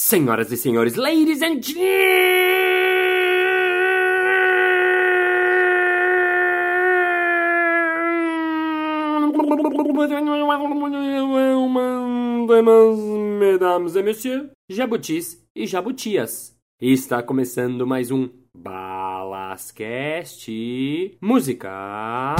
Senhoras e senhores, ladies and mesdames et messieurs, jabutis e jabutias. Está começando mais um Balascast Música.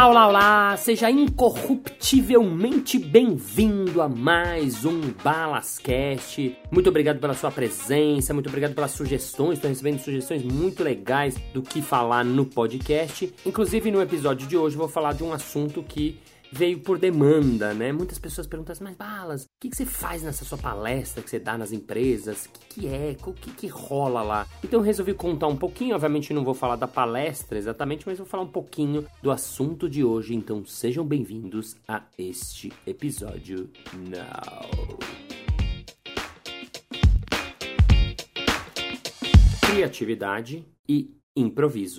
Olá, olá, olá! Seja incorruptivelmente bem-vindo a mais um Balascast. Muito obrigado pela sua presença, muito obrigado pelas sugestões. Estou recebendo sugestões muito legais do que falar no podcast. Inclusive, no episódio de hoje, vou falar de um assunto que veio por demanda, né? Muitas pessoas perguntam assim, mas Balas, o que, que você faz nessa sua palestra que você dá nas empresas? O que, que é? O que, que rola lá? Então eu resolvi contar um pouquinho, obviamente não vou falar da palestra exatamente, mas vou falar um pouquinho do assunto de hoje, então sejam bem-vindos a este episódio now. Criatividade e improviso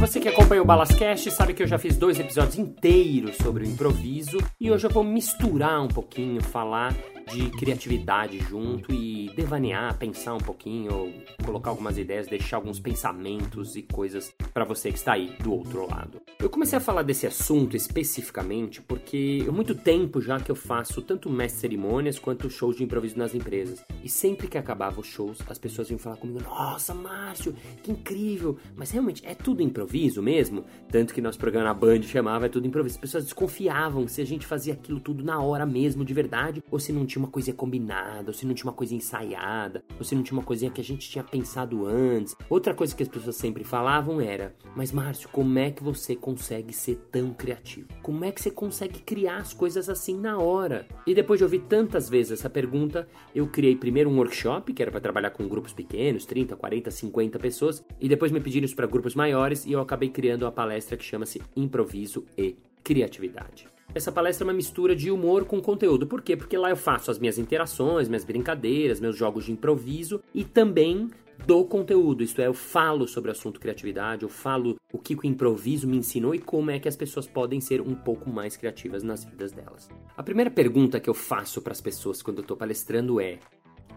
você que acompanha o Balascast sabe que eu já fiz dois episódios inteiros sobre o improviso e hoje eu vou misturar um pouquinho, falar de criatividade junto e devanear, pensar um pouquinho, colocar algumas ideias, deixar alguns pensamentos e coisas para você que está aí do outro lado. Eu comecei a falar desse assunto especificamente porque há muito tempo já que eu faço tanto mestre cerimônias quanto shows de improviso nas empresas. E sempre que acabava os shows, as pessoas vinham falar comigo: "Nossa, Márcio, que incrível!" Mas realmente é tudo improviso mesmo? Tanto que nosso programa na Band chamava é tudo improviso. As pessoas desconfiavam se a gente fazia aquilo tudo na hora mesmo, de verdade, ou se não tinha uma coisinha combinada, ou se não tinha uma coisa ensaiada, ou se não tinha uma coisinha que a gente tinha pensado antes. Outra coisa que as pessoas sempre falavam era: Mas Márcio, como é que você consegue ser tão criativo? Como é que você consegue criar as coisas assim na hora? E depois de ouvir tantas vezes essa pergunta, eu criei primeiro um workshop, que era para trabalhar com grupos pequenos, 30, 40, 50 pessoas, e depois me pediram isso para grupos maiores e eu acabei criando uma palestra que chama-se Improviso e Criatividade. Essa palestra é uma mistura de humor com conteúdo. Por quê? Porque lá eu faço as minhas interações, minhas brincadeiras, meus jogos de improviso e também do conteúdo, isto é, eu falo sobre o assunto criatividade, eu falo o que o improviso me ensinou e como é que as pessoas podem ser um pouco mais criativas nas vidas delas. A primeira pergunta que eu faço para as pessoas quando eu estou palestrando é: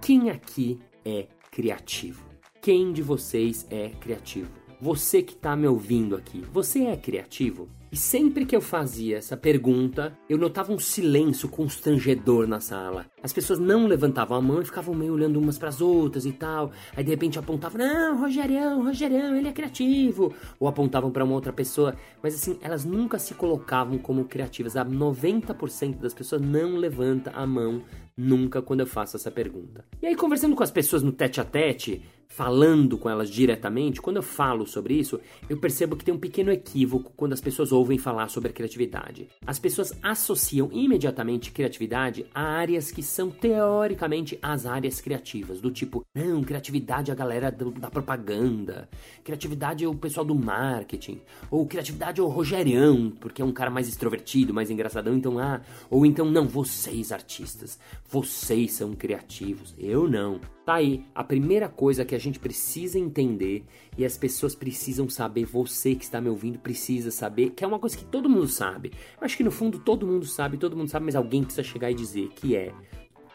quem aqui é criativo? Quem de vocês é criativo? Você que está me ouvindo aqui, você é criativo? E sempre que eu fazia essa pergunta, eu notava um silêncio constrangedor na sala. As pessoas não levantavam a mão e ficavam meio olhando umas para as outras e tal. Aí de repente apontavam: "Não, Rogerião, Rogerião, ele é criativo". Ou apontavam para uma outra pessoa, mas assim, elas nunca se colocavam como criativas. A 90% das pessoas não levanta a mão nunca quando eu faço essa pergunta. E aí conversando com as pessoas no tete a tete, falando com elas diretamente, quando eu falo sobre isso, eu percebo que tem um pequeno equívoco quando as pessoas ouvem falar sobre criatividade. As pessoas associam imediatamente criatividade a áreas que são teoricamente as áreas criativas, do tipo, não, criatividade é a galera do, da propaganda, criatividade é o pessoal do marketing, ou criatividade é o Rogerião, porque é um cara mais extrovertido, mais engraçadão, então ah, ou então não, vocês artistas, vocês são criativos, eu não. Tá aí, a primeira coisa que a gente precisa entender e as pessoas precisam saber, você que está me ouvindo precisa saber, que é uma coisa que todo mundo sabe. Eu acho que no fundo todo mundo sabe, todo mundo sabe, mas alguém precisa chegar e dizer que é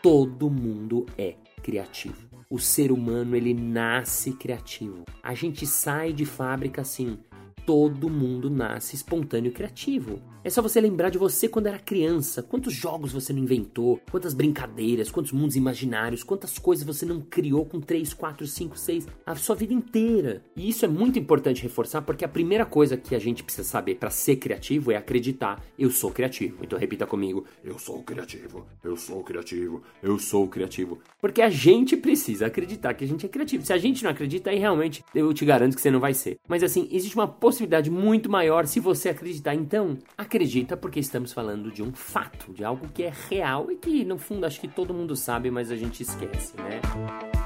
todo mundo é criativo. O ser humano ele nasce criativo. A gente sai de fábrica assim, todo mundo nasce espontâneo e criativo. É só você lembrar de você quando era criança. Quantos jogos você não inventou? Quantas brincadeiras? Quantos mundos imaginários? Quantas coisas você não criou com 3, 4, 5, 6 a sua vida inteira? E isso é muito importante reforçar porque a primeira coisa que a gente precisa saber para ser criativo é acreditar: eu sou criativo. Então repita comigo: eu sou criativo, eu sou criativo, eu sou criativo. Porque a gente precisa acreditar que a gente é criativo. Se a gente não acredita, aí realmente eu te garanto que você não vai ser. Mas assim, existe uma possibilidade possibilidade muito maior se você acreditar. Então, acredita porque estamos falando de um fato, de algo que é real e que no fundo acho que todo mundo sabe, mas a gente esquece, né?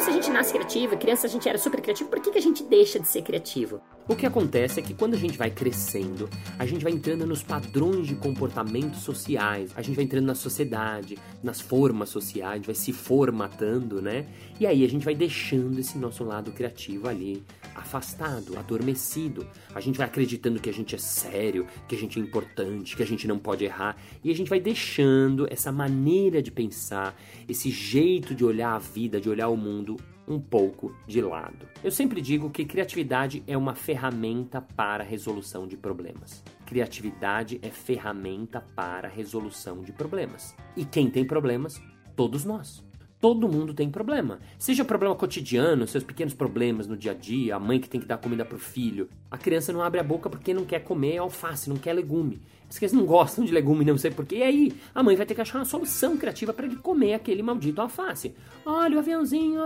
Então se a gente nasce criativo, criança a gente era super criativo, por que, que a gente deixa de ser criativo? O que acontece é que quando a gente vai crescendo, a gente vai entrando nos padrões de comportamento sociais, a gente vai entrando na sociedade, nas formas sociais, vai se formatando, né? E aí a gente vai deixando esse nosso lado criativo ali afastado, adormecido. A gente vai acreditando que a gente é sério, que a gente é importante, que a gente não pode errar, e a gente vai deixando essa maneira de pensar, esse jeito de olhar a vida, de olhar o mundo um pouco de lado. Eu sempre digo que criatividade é uma ferramenta para a resolução de problemas. Criatividade é ferramenta para a resolução de problemas. E quem tem problemas? Todos nós. Todo mundo tem problema. Seja problema cotidiano, seus pequenos problemas no dia a dia, a mãe que tem que dar comida pro filho. A criança não abre a boca porque não quer comer alface, não quer legume. As crianças não gostam de legume, não sei porquê. E aí, a mãe vai ter que achar uma solução criativa para ele comer aquele maldito alface. Olha o aviãozinho,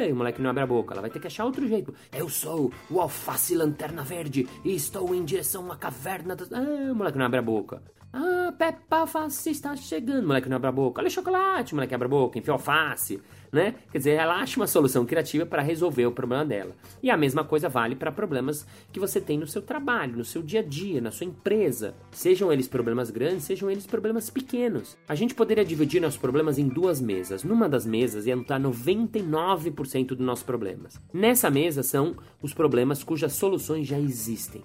ei! O moleque não abre a boca. Ela vai ter que achar outro jeito. Eu sou o alface lanterna verde e estou em direção a uma caverna. Do... Ah, o moleque não abre a boca. Ah, Peppa está chegando. Moleque não abre a boca. Olha o chocolate. Moleque abre a boca, enfia alface. Né? Quer dizer, ela acha uma solução criativa para resolver o problema dela. E a mesma coisa vale para problemas que você tem no seu trabalho, no seu dia a dia, na sua empresa. Sejam eles problemas grandes, sejam eles problemas pequenos. A gente poderia dividir nossos problemas em duas mesas. Numa das mesas ia estar 99% dos nossos problemas. Nessa mesa são os problemas cujas soluções já existem.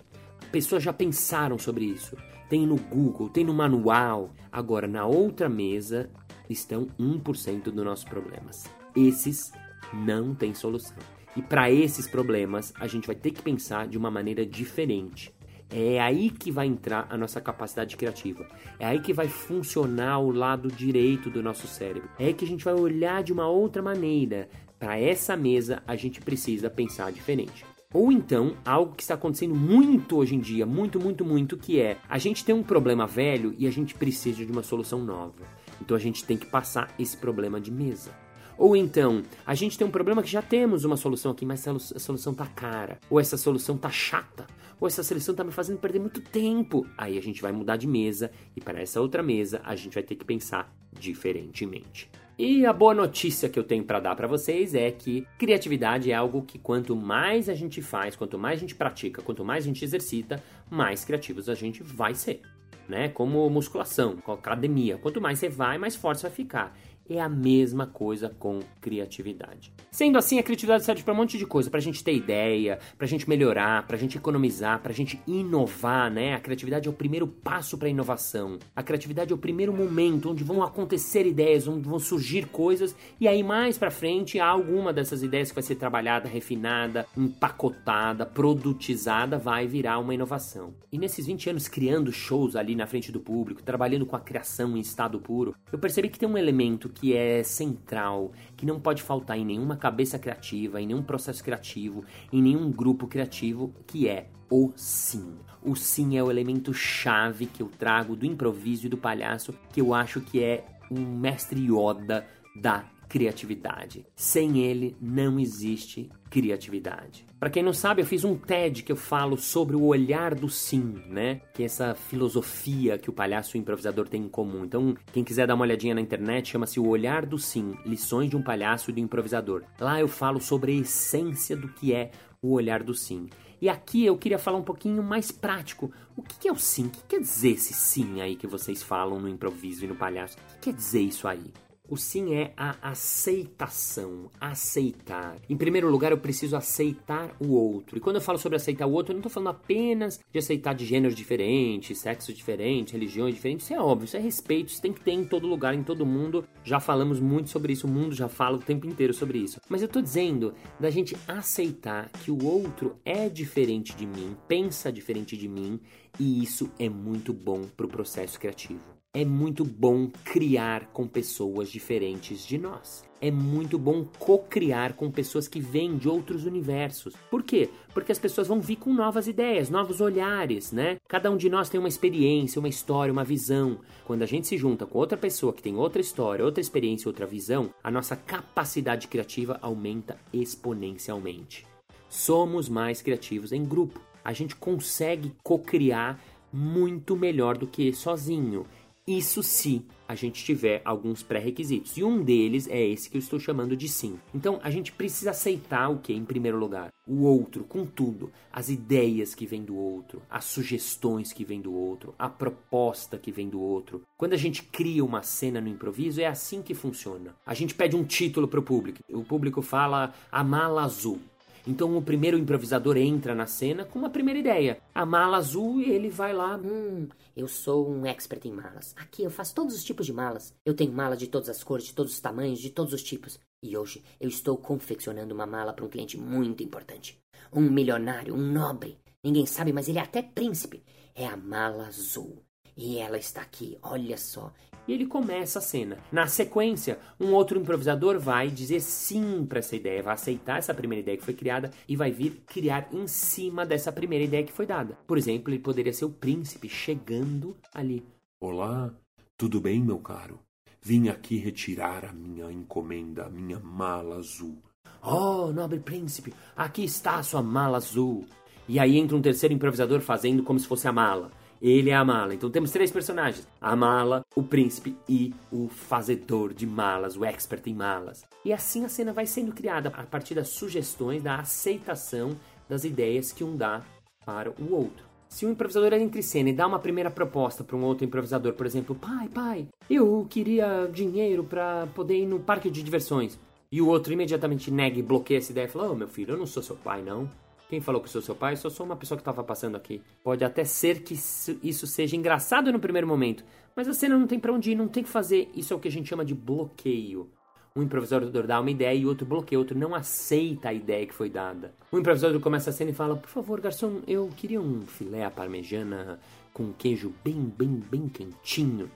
Pessoas já pensaram sobre isso tem no Google, tem no manual. Agora, na outra mesa estão 1% dos nossos problemas. Esses não têm solução. E para esses problemas, a gente vai ter que pensar de uma maneira diferente. É aí que vai entrar a nossa capacidade criativa. É aí que vai funcionar o lado direito do nosso cérebro. É aí que a gente vai olhar de uma outra maneira. Para essa mesa, a gente precisa pensar diferente. Ou então, algo que está acontecendo muito hoje em dia, muito, muito, muito, que é a gente tem um problema velho e a gente precisa de uma solução nova. Então a gente tem que passar esse problema de mesa. Ou então, a gente tem um problema que já temos uma solução aqui, mas essa solução tá cara. Ou essa solução tá chata. Ou essa solução tá me fazendo perder muito tempo. Aí a gente vai mudar de mesa e para essa outra mesa a gente vai ter que pensar diferentemente. E a boa notícia que eu tenho para dar para vocês é que criatividade é algo que quanto mais a gente faz, quanto mais a gente pratica, quanto mais a gente exercita, mais criativos a gente vai ser. Né? Como musculação, com academia. Quanto mais você vai, mais forte você vai ficar é a mesma coisa com criatividade. Sendo assim, a criatividade serve para um monte de coisa, para a gente ter ideia, para a gente melhorar, para a gente economizar, para a gente inovar, né? A criatividade é o primeiro passo para a inovação. A criatividade é o primeiro momento onde vão acontecer ideias, onde vão surgir coisas e aí mais para frente há alguma dessas ideias que vai ser trabalhada, refinada, empacotada, produtizada, vai virar uma inovação. E nesses 20 anos criando shows ali na frente do público, trabalhando com a criação em estado puro, eu percebi que tem um elemento que é central, que não pode faltar em nenhuma cabeça criativa, em nenhum processo criativo, em nenhum grupo criativo, que é o sim. O sim é o elemento chave que eu trago do improviso e do palhaço, que eu acho que é um mestre Yoda da criatividade. Sem ele não existe criatividade. Para quem não sabe, eu fiz um TED que eu falo sobre o olhar do sim, né? Que é essa filosofia que o palhaço e o improvisador têm em comum. Então, quem quiser dar uma olhadinha na internet, chama-se O Olhar do Sim: Lições de um Palhaço e do Improvisador. Lá eu falo sobre a essência do que é o olhar do sim. E aqui eu queria falar um pouquinho mais prático. O que é o sim? O que quer dizer esse sim aí que vocês falam no improviso e no palhaço? O que quer dizer isso aí? O sim é a aceitação, aceitar. Em primeiro lugar, eu preciso aceitar o outro. E quando eu falo sobre aceitar o outro, eu não estou falando apenas de aceitar de gêneros diferentes, sexos diferentes, religiões diferentes. Isso é óbvio, isso é respeito, isso tem que ter em todo lugar, em todo mundo. Já falamos muito sobre isso, o mundo já fala o tempo inteiro sobre isso. Mas eu estou dizendo da gente aceitar que o outro é diferente de mim, pensa diferente de mim, e isso é muito bom para o processo criativo. É muito bom criar com pessoas diferentes de nós. É muito bom co-criar com pessoas que vêm de outros universos. Por quê? Porque as pessoas vão vir com novas ideias, novos olhares, né? Cada um de nós tem uma experiência, uma história, uma visão. Quando a gente se junta com outra pessoa que tem outra história, outra experiência, outra visão, a nossa capacidade criativa aumenta exponencialmente. Somos mais criativos em grupo. A gente consegue co-criar muito melhor do que sozinho. Isso se a gente tiver alguns pré-requisitos. E um deles é esse que eu estou chamando de sim. Então a gente precisa aceitar o que em primeiro lugar? O outro, com tudo, as ideias que vêm do outro, as sugestões que vêm do outro, a proposta que vem do outro. Quando a gente cria uma cena no improviso, é assim que funciona. A gente pede um título para o público. O público fala a mala azul. Então o primeiro improvisador entra na cena com uma primeira ideia. A mala azul e ele vai lá. Hum, eu sou um expert em malas. Aqui eu faço todos os tipos de malas. Eu tenho mala de todas as cores, de todos os tamanhos, de todos os tipos. E hoje eu estou confeccionando uma mala para um cliente muito importante. Um milionário, um nobre. Ninguém sabe, mas ele é até príncipe. É a mala azul. E ela está aqui, olha só e ele começa a cena. Na sequência, um outro improvisador vai dizer sim para essa ideia, vai aceitar essa primeira ideia que foi criada e vai vir criar em cima dessa primeira ideia que foi dada. Por exemplo, ele poderia ser o príncipe chegando ali. Olá, tudo bem, meu caro? Vim aqui retirar a minha encomenda, a minha mala azul. Oh, nobre príncipe, aqui está a sua mala azul. E aí entra um terceiro improvisador fazendo como se fosse a mala. Ele é a mala. Então temos três personagens: a mala, o príncipe e o fazedor de malas, o expert em malas. E assim a cena vai sendo criada a partir das sugestões, da aceitação das ideias que um dá para o outro. Se um improvisador entra em cena e dá uma primeira proposta para um outro improvisador, por exemplo, pai, pai, eu queria dinheiro para poder ir no parque de diversões. E o outro imediatamente nega e bloqueia essa ideia e fala: Ô oh, meu filho, eu não sou seu pai, não. Quem falou que sou seu pai? Só sou uma pessoa que estava passando aqui. Pode até ser que isso seja engraçado no primeiro momento, mas a cena não tem para onde ir, não tem que fazer. Isso é o que a gente chama de bloqueio. Um improvisador dá uma ideia e o outro bloqueia, o outro não aceita a ideia que foi dada. O improvisador começa a cena e fala: Por favor, garçom, eu queria um filé à parmejana com queijo bem, bem, bem quentinho.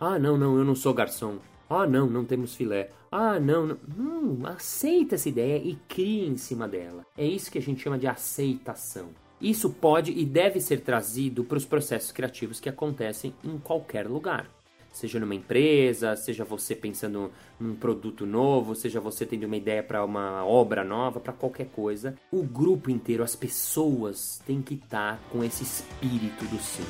Ah, não, não, eu não sou garçom. Ah, não, não temos filé. Ah, não, não. Não, aceita essa ideia e cria em cima dela. É isso que a gente chama de aceitação. Isso pode e deve ser trazido para os processos criativos que acontecem em qualquer lugar. Seja numa empresa, seja você pensando num produto novo, seja você tendo uma ideia para uma obra nova, para qualquer coisa. O grupo inteiro, as pessoas, têm que estar tá com esse espírito do sim.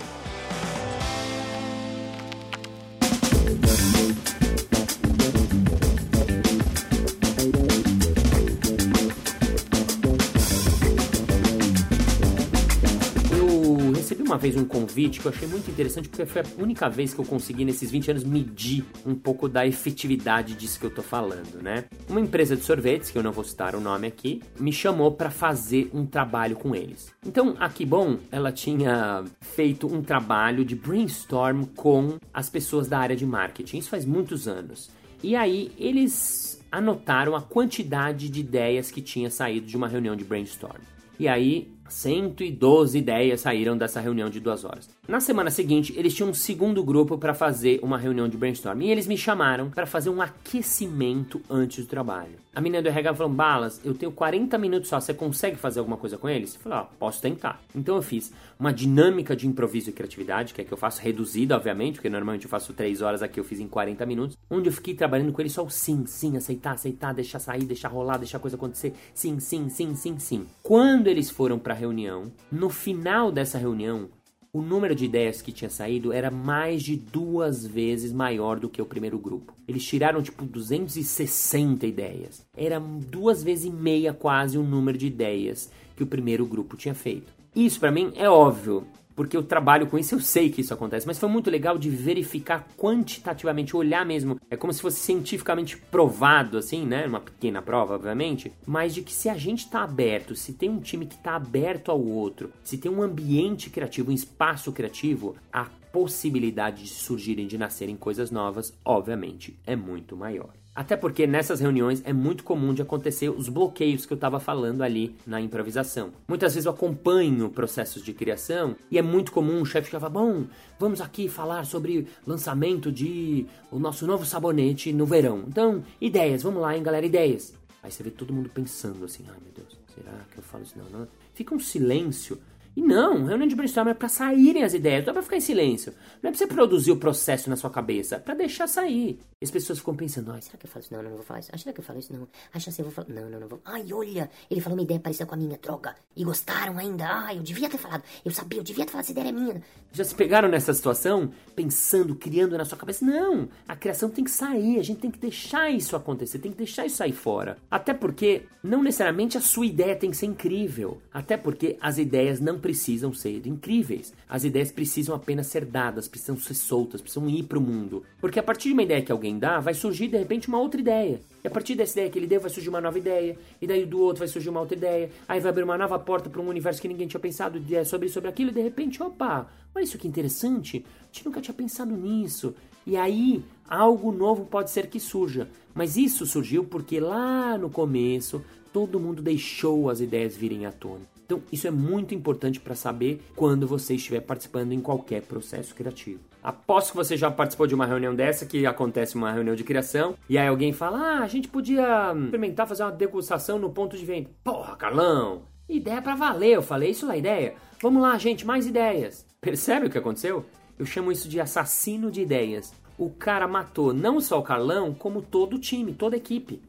Uma vez um convite que eu achei muito interessante porque foi a única vez que eu consegui nesses 20 anos medir um pouco da efetividade disso que eu tô falando, né? Uma empresa de sorvetes, que eu não vou citar o nome aqui, me chamou para fazer um trabalho com eles. Então, a Kibon, ela tinha feito um trabalho de brainstorm com as pessoas da área de marketing. Isso faz muitos anos. E aí eles anotaram a quantidade de ideias que tinha saído de uma reunião de brainstorm. E aí 112 ideias saíram dessa reunião de duas horas. Na semana seguinte, eles tinham um segundo grupo para fazer uma reunião de brainstorm e eles me chamaram para fazer um aquecimento antes do trabalho. A menina do RH falou: Balas, eu tenho 40 minutos só, você consegue fazer alguma coisa com eles? Eu falei: Ó, posso tentar. Então eu fiz uma dinâmica de improviso e criatividade, que é que eu faço reduzida, obviamente, porque normalmente eu faço 3 horas aqui, eu fiz em 40 minutos, onde eu fiquei trabalhando com eles só o sim, sim, aceitar, aceitar, deixar sair, deixar rolar, deixar a coisa acontecer, sim, sim, sim, sim, sim. Quando eles foram para reunião, no final dessa reunião, o número de ideias que tinha saído era mais de duas vezes maior do que o primeiro grupo. Eles tiraram tipo 260 ideias. Era duas vezes e meia quase o número de ideias que o primeiro grupo tinha feito. Isso para mim é óbvio porque eu trabalho com isso, eu sei que isso acontece, mas foi muito legal de verificar quantitativamente, olhar mesmo, é como se fosse cientificamente provado, assim, né? Uma pequena prova, obviamente, mas de que se a gente tá aberto, se tem um time que tá aberto ao outro, se tem um ambiente criativo, um espaço criativo, a possibilidade de surgirem, de nascerem coisas novas, obviamente, é muito maior. Até porque nessas reuniões é muito comum de acontecer os bloqueios que eu estava falando ali na improvisação. Muitas vezes eu acompanho processos de criação e é muito comum o chefe falar: Bom, vamos aqui falar sobre lançamento de o nosso novo sabonete no verão. Então, ideias, vamos lá, hein, galera, ideias. Aí você vê todo mundo pensando assim: Ai meu Deus, será que eu falo isso? Não, não. Fica um silêncio E não, reunião de brainstorm é para saírem as ideias, não é para ficar em silêncio. Não é para você produzir o processo na sua cabeça, é para deixar sair. E as pessoas ficam pensando, será que eu falo isso? Não, não, não vou falar isso. Será que eu falo isso? Não. Ah, já sei, eu vou falar. Não, não, não vou. Ai, olha, ele falou uma ideia parecida com a minha, droga. E gostaram ainda. Ai, eu devia ter falado. Eu sabia, eu devia ter falado, essa ideia é minha. Já se pegaram nessa situação, pensando, criando na sua cabeça? Não, a criação tem que sair, a gente tem que deixar isso acontecer, tem que deixar isso sair fora. Até porque, não necessariamente a sua ideia tem que ser incrível. Até porque as ideias não precisam ser incríveis. As ideias precisam apenas ser dadas, precisam ser soltas, precisam ir para o mundo. Porque a partir de uma ideia que alguém dá, vai surgir de repente uma outra ideia. E a partir dessa ideia que ele deu, vai surgir uma nova ideia. E daí do outro vai surgir uma outra ideia. Aí vai abrir uma nova porta para um universo que ninguém tinha pensado sobre sobre aquilo. E de repente, opa, olha isso que interessante. A gente nunca tinha pensado nisso. E aí algo novo pode ser que surja. Mas isso surgiu porque lá no começo todo mundo deixou as ideias virem à tona. Então, isso é muito importante para saber quando você estiver participando em qualquer processo criativo. Aposto que você já participou de uma reunião dessa, que acontece uma reunião de criação, e aí alguém fala: Ah, a gente podia experimentar fazer uma degustação no ponto de venda. Porra, Carlão! Ideia para valer, eu falei isso na ideia. Vamos lá, gente, mais ideias. Percebe o que aconteceu? Eu chamo isso de assassino de ideias. O cara matou não só o Carlão, como todo o time, toda a equipe.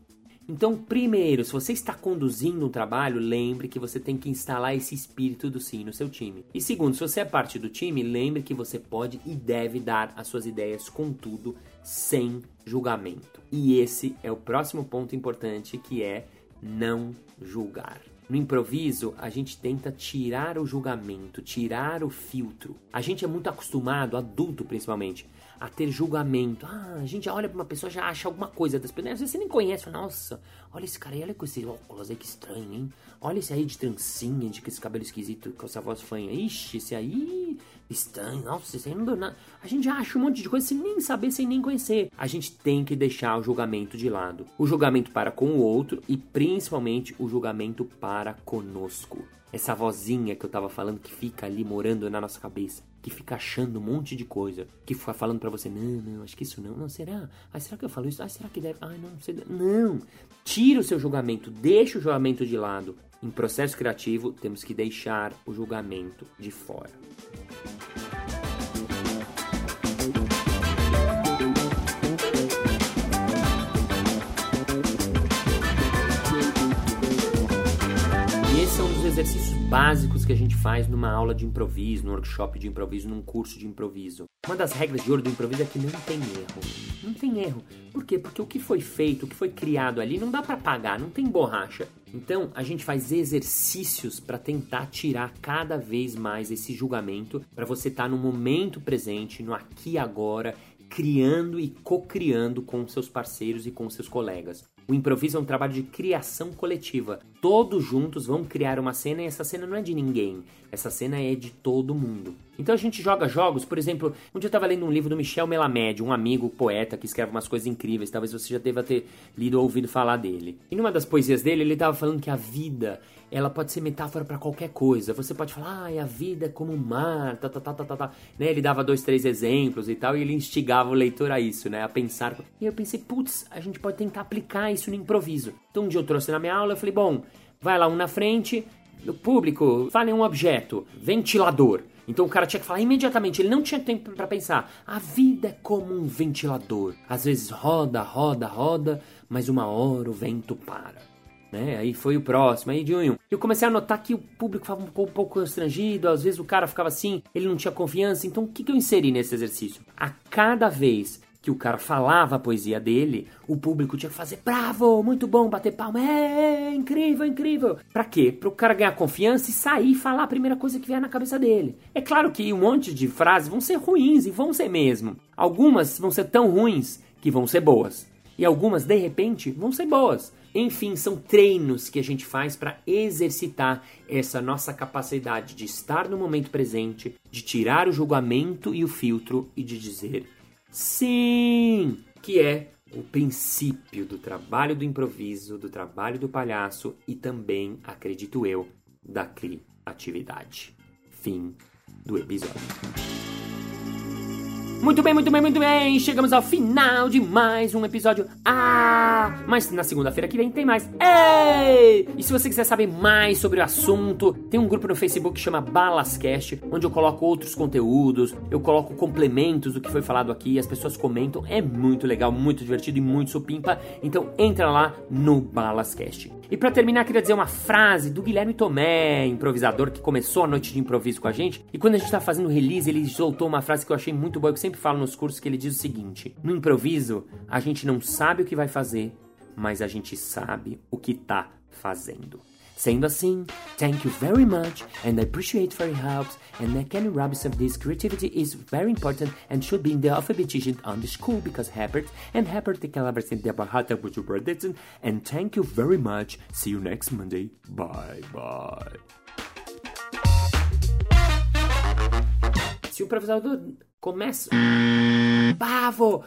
Então, primeiro, se você está conduzindo um trabalho, lembre que você tem que instalar esse espírito do sim no seu time. E segundo, se você é parte do time, lembre que você pode e deve dar as suas ideias com tudo, sem julgamento. E esse é o próximo ponto importante que é não julgar. No improviso, a gente tenta tirar o julgamento, tirar o filtro. A gente é muito acostumado, adulto principalmente, a ter julgamento. Ah, a gente olha pra uma pessoa já acha alguma coisa das pessoas. Às vezes você nem conhece. Fala, Nossa, olha esse cara aí, olha com esse óculos aí, que estranho, hein? Olha esse aí de trancinha, de com esse cabelo esquisito, com essa voz fanha. Ixi, esse aí estranho. Nossa, esse aí não deu nada. A gente acha um monte de coisa sem nem saber, sem nem conhecer. A gente tem que deixar o julgamento de lado. O julgamento para com o outro e principalmente o julgamento para conosco. Essa vozinha que eu tava falando que fica ali morando na nossa cabeça que fica achando um monte de coisa, que fica falando para você, não, não, acho que isso não, não, será? Ah, será que eu falo isso? Ah, será que deve? Ah, não, sei, não. Tira o seu julgamento, deixa o julgamento de lado. Em processo criativo, temos que deixar o julgamento de fora. Exercícios básicos que a gente faz numa aula de improviso, num workshop de improviso, num curso de improviso. Uma das regras de ouro do improviso é que não tem erro. Não tem erro. Por quê? Porque o que foi feito, o que foi criado ali, não dá para pagar, não tem borracha. Então, a gente faz exercícios para tentar tirar cada vez mais esse julgamento, para você estar tá no momento presente, no aqui e agora, criando e co-criando com seus parceiros e com seus colegas. O improviso é um trabalho de criação coletiva. Todos juntos vão criar uma cena e essa cena não é de ninguém. Essa cena é de todo mundo. Então a gente joga jogos, por exemplo, um dia eu estava lendo um livro do Michel Melamed, um amigo poeta que escreve umas coisas incríveis, talvez você já deva ter lido ou ouvido falar dele. E numa das poesias dele, ele estava falando que a vida, ela pode ser metáfora para qualquer coisa. Você pode falar, ah, a vida é como o mar, tá, tá, tá, tá, tá, tá. Né? Ele dava dois, três exemplos e tal, e ele instigava o leitor a isso, né, a pensar. E eu pensei, putz, a gente pode tentar aplicar isso no improviso. Então um dia eu trouxe na minha aula, eu falei, bom, vai lá um na frente, no público, fale um objeto, ventilador. Então o cara tinha que falar imediatamente, ele não tinha tempo para pensar. A vida é como um ventilador. Às vezes roda, roda, roda, mas uma hora o vento para. Né? Aí foi o próximo, aí de um. Eu comecei a notar que o público ficava um pouco, um pouco constrangido, às vezes o cara ficava assim, ele não tinha confiança. Então o que, que eu inseri nesse exercício? A cada vez que o cara falava a poesia dele, o público tinha que fazer bravo, muito bom, bater palma, é, é incrível, incrível. Pra quê? Para o cara ganhar confiança e sair e falar a primeira coisa que vier na cabeça dele. É claro que um monte de frases vão ser ruins e vão ser mesmo. Algumas vão ser tão ruins que vão ser boas. E algumas, de repente, vão ser boas. Enfim, são treinos que a gente faz para exercitar essa nossa capacidade de estar no momento presente, de tirar o julgamento e o filtro e de dizer Sim! Que é o princípio do trabalho do improviso, do trabalho do palhaço e também, acredito eu, da criatividade. Fim do episódio. Muito bem, muito bem, muito bem. Chegamos ao final de mais um episódio. Ah, mas na segunda-feira que vem tem mais. Ei! E se você quiser saber mais sobre o assunto, tem um grupo no Facebook que chama Balascast, onde eu coloco outros conteúdos, eu coloco complementos do que foi falado aqui, as pessoas comentam. É muito legal, muito divertido e muito supimpa. Então entra lá no Balascast. E para terminar, queria dizer uma frase do Guilherme Tomé, improvisador que começou a noite de improviso com a gente. E quando a gente tá fazendo release, ele soltou uma frase que eu achei muito boa, que eu sempre falo nos cursos, que ele diz o seguinte: No improviso, a gente não sabe o que vai fazer, mas a gente sabe o que tá fazendo. Sendo assim, thank you very much and I appreciate for your help and I can Robinson this creativity is very important and should be in the alphabetization on the school because Herbert and Herbert the collaboration the Bahata with your prediction and thank you very much. See you next Monday. Bye bye. Se o professor começa. Pavo!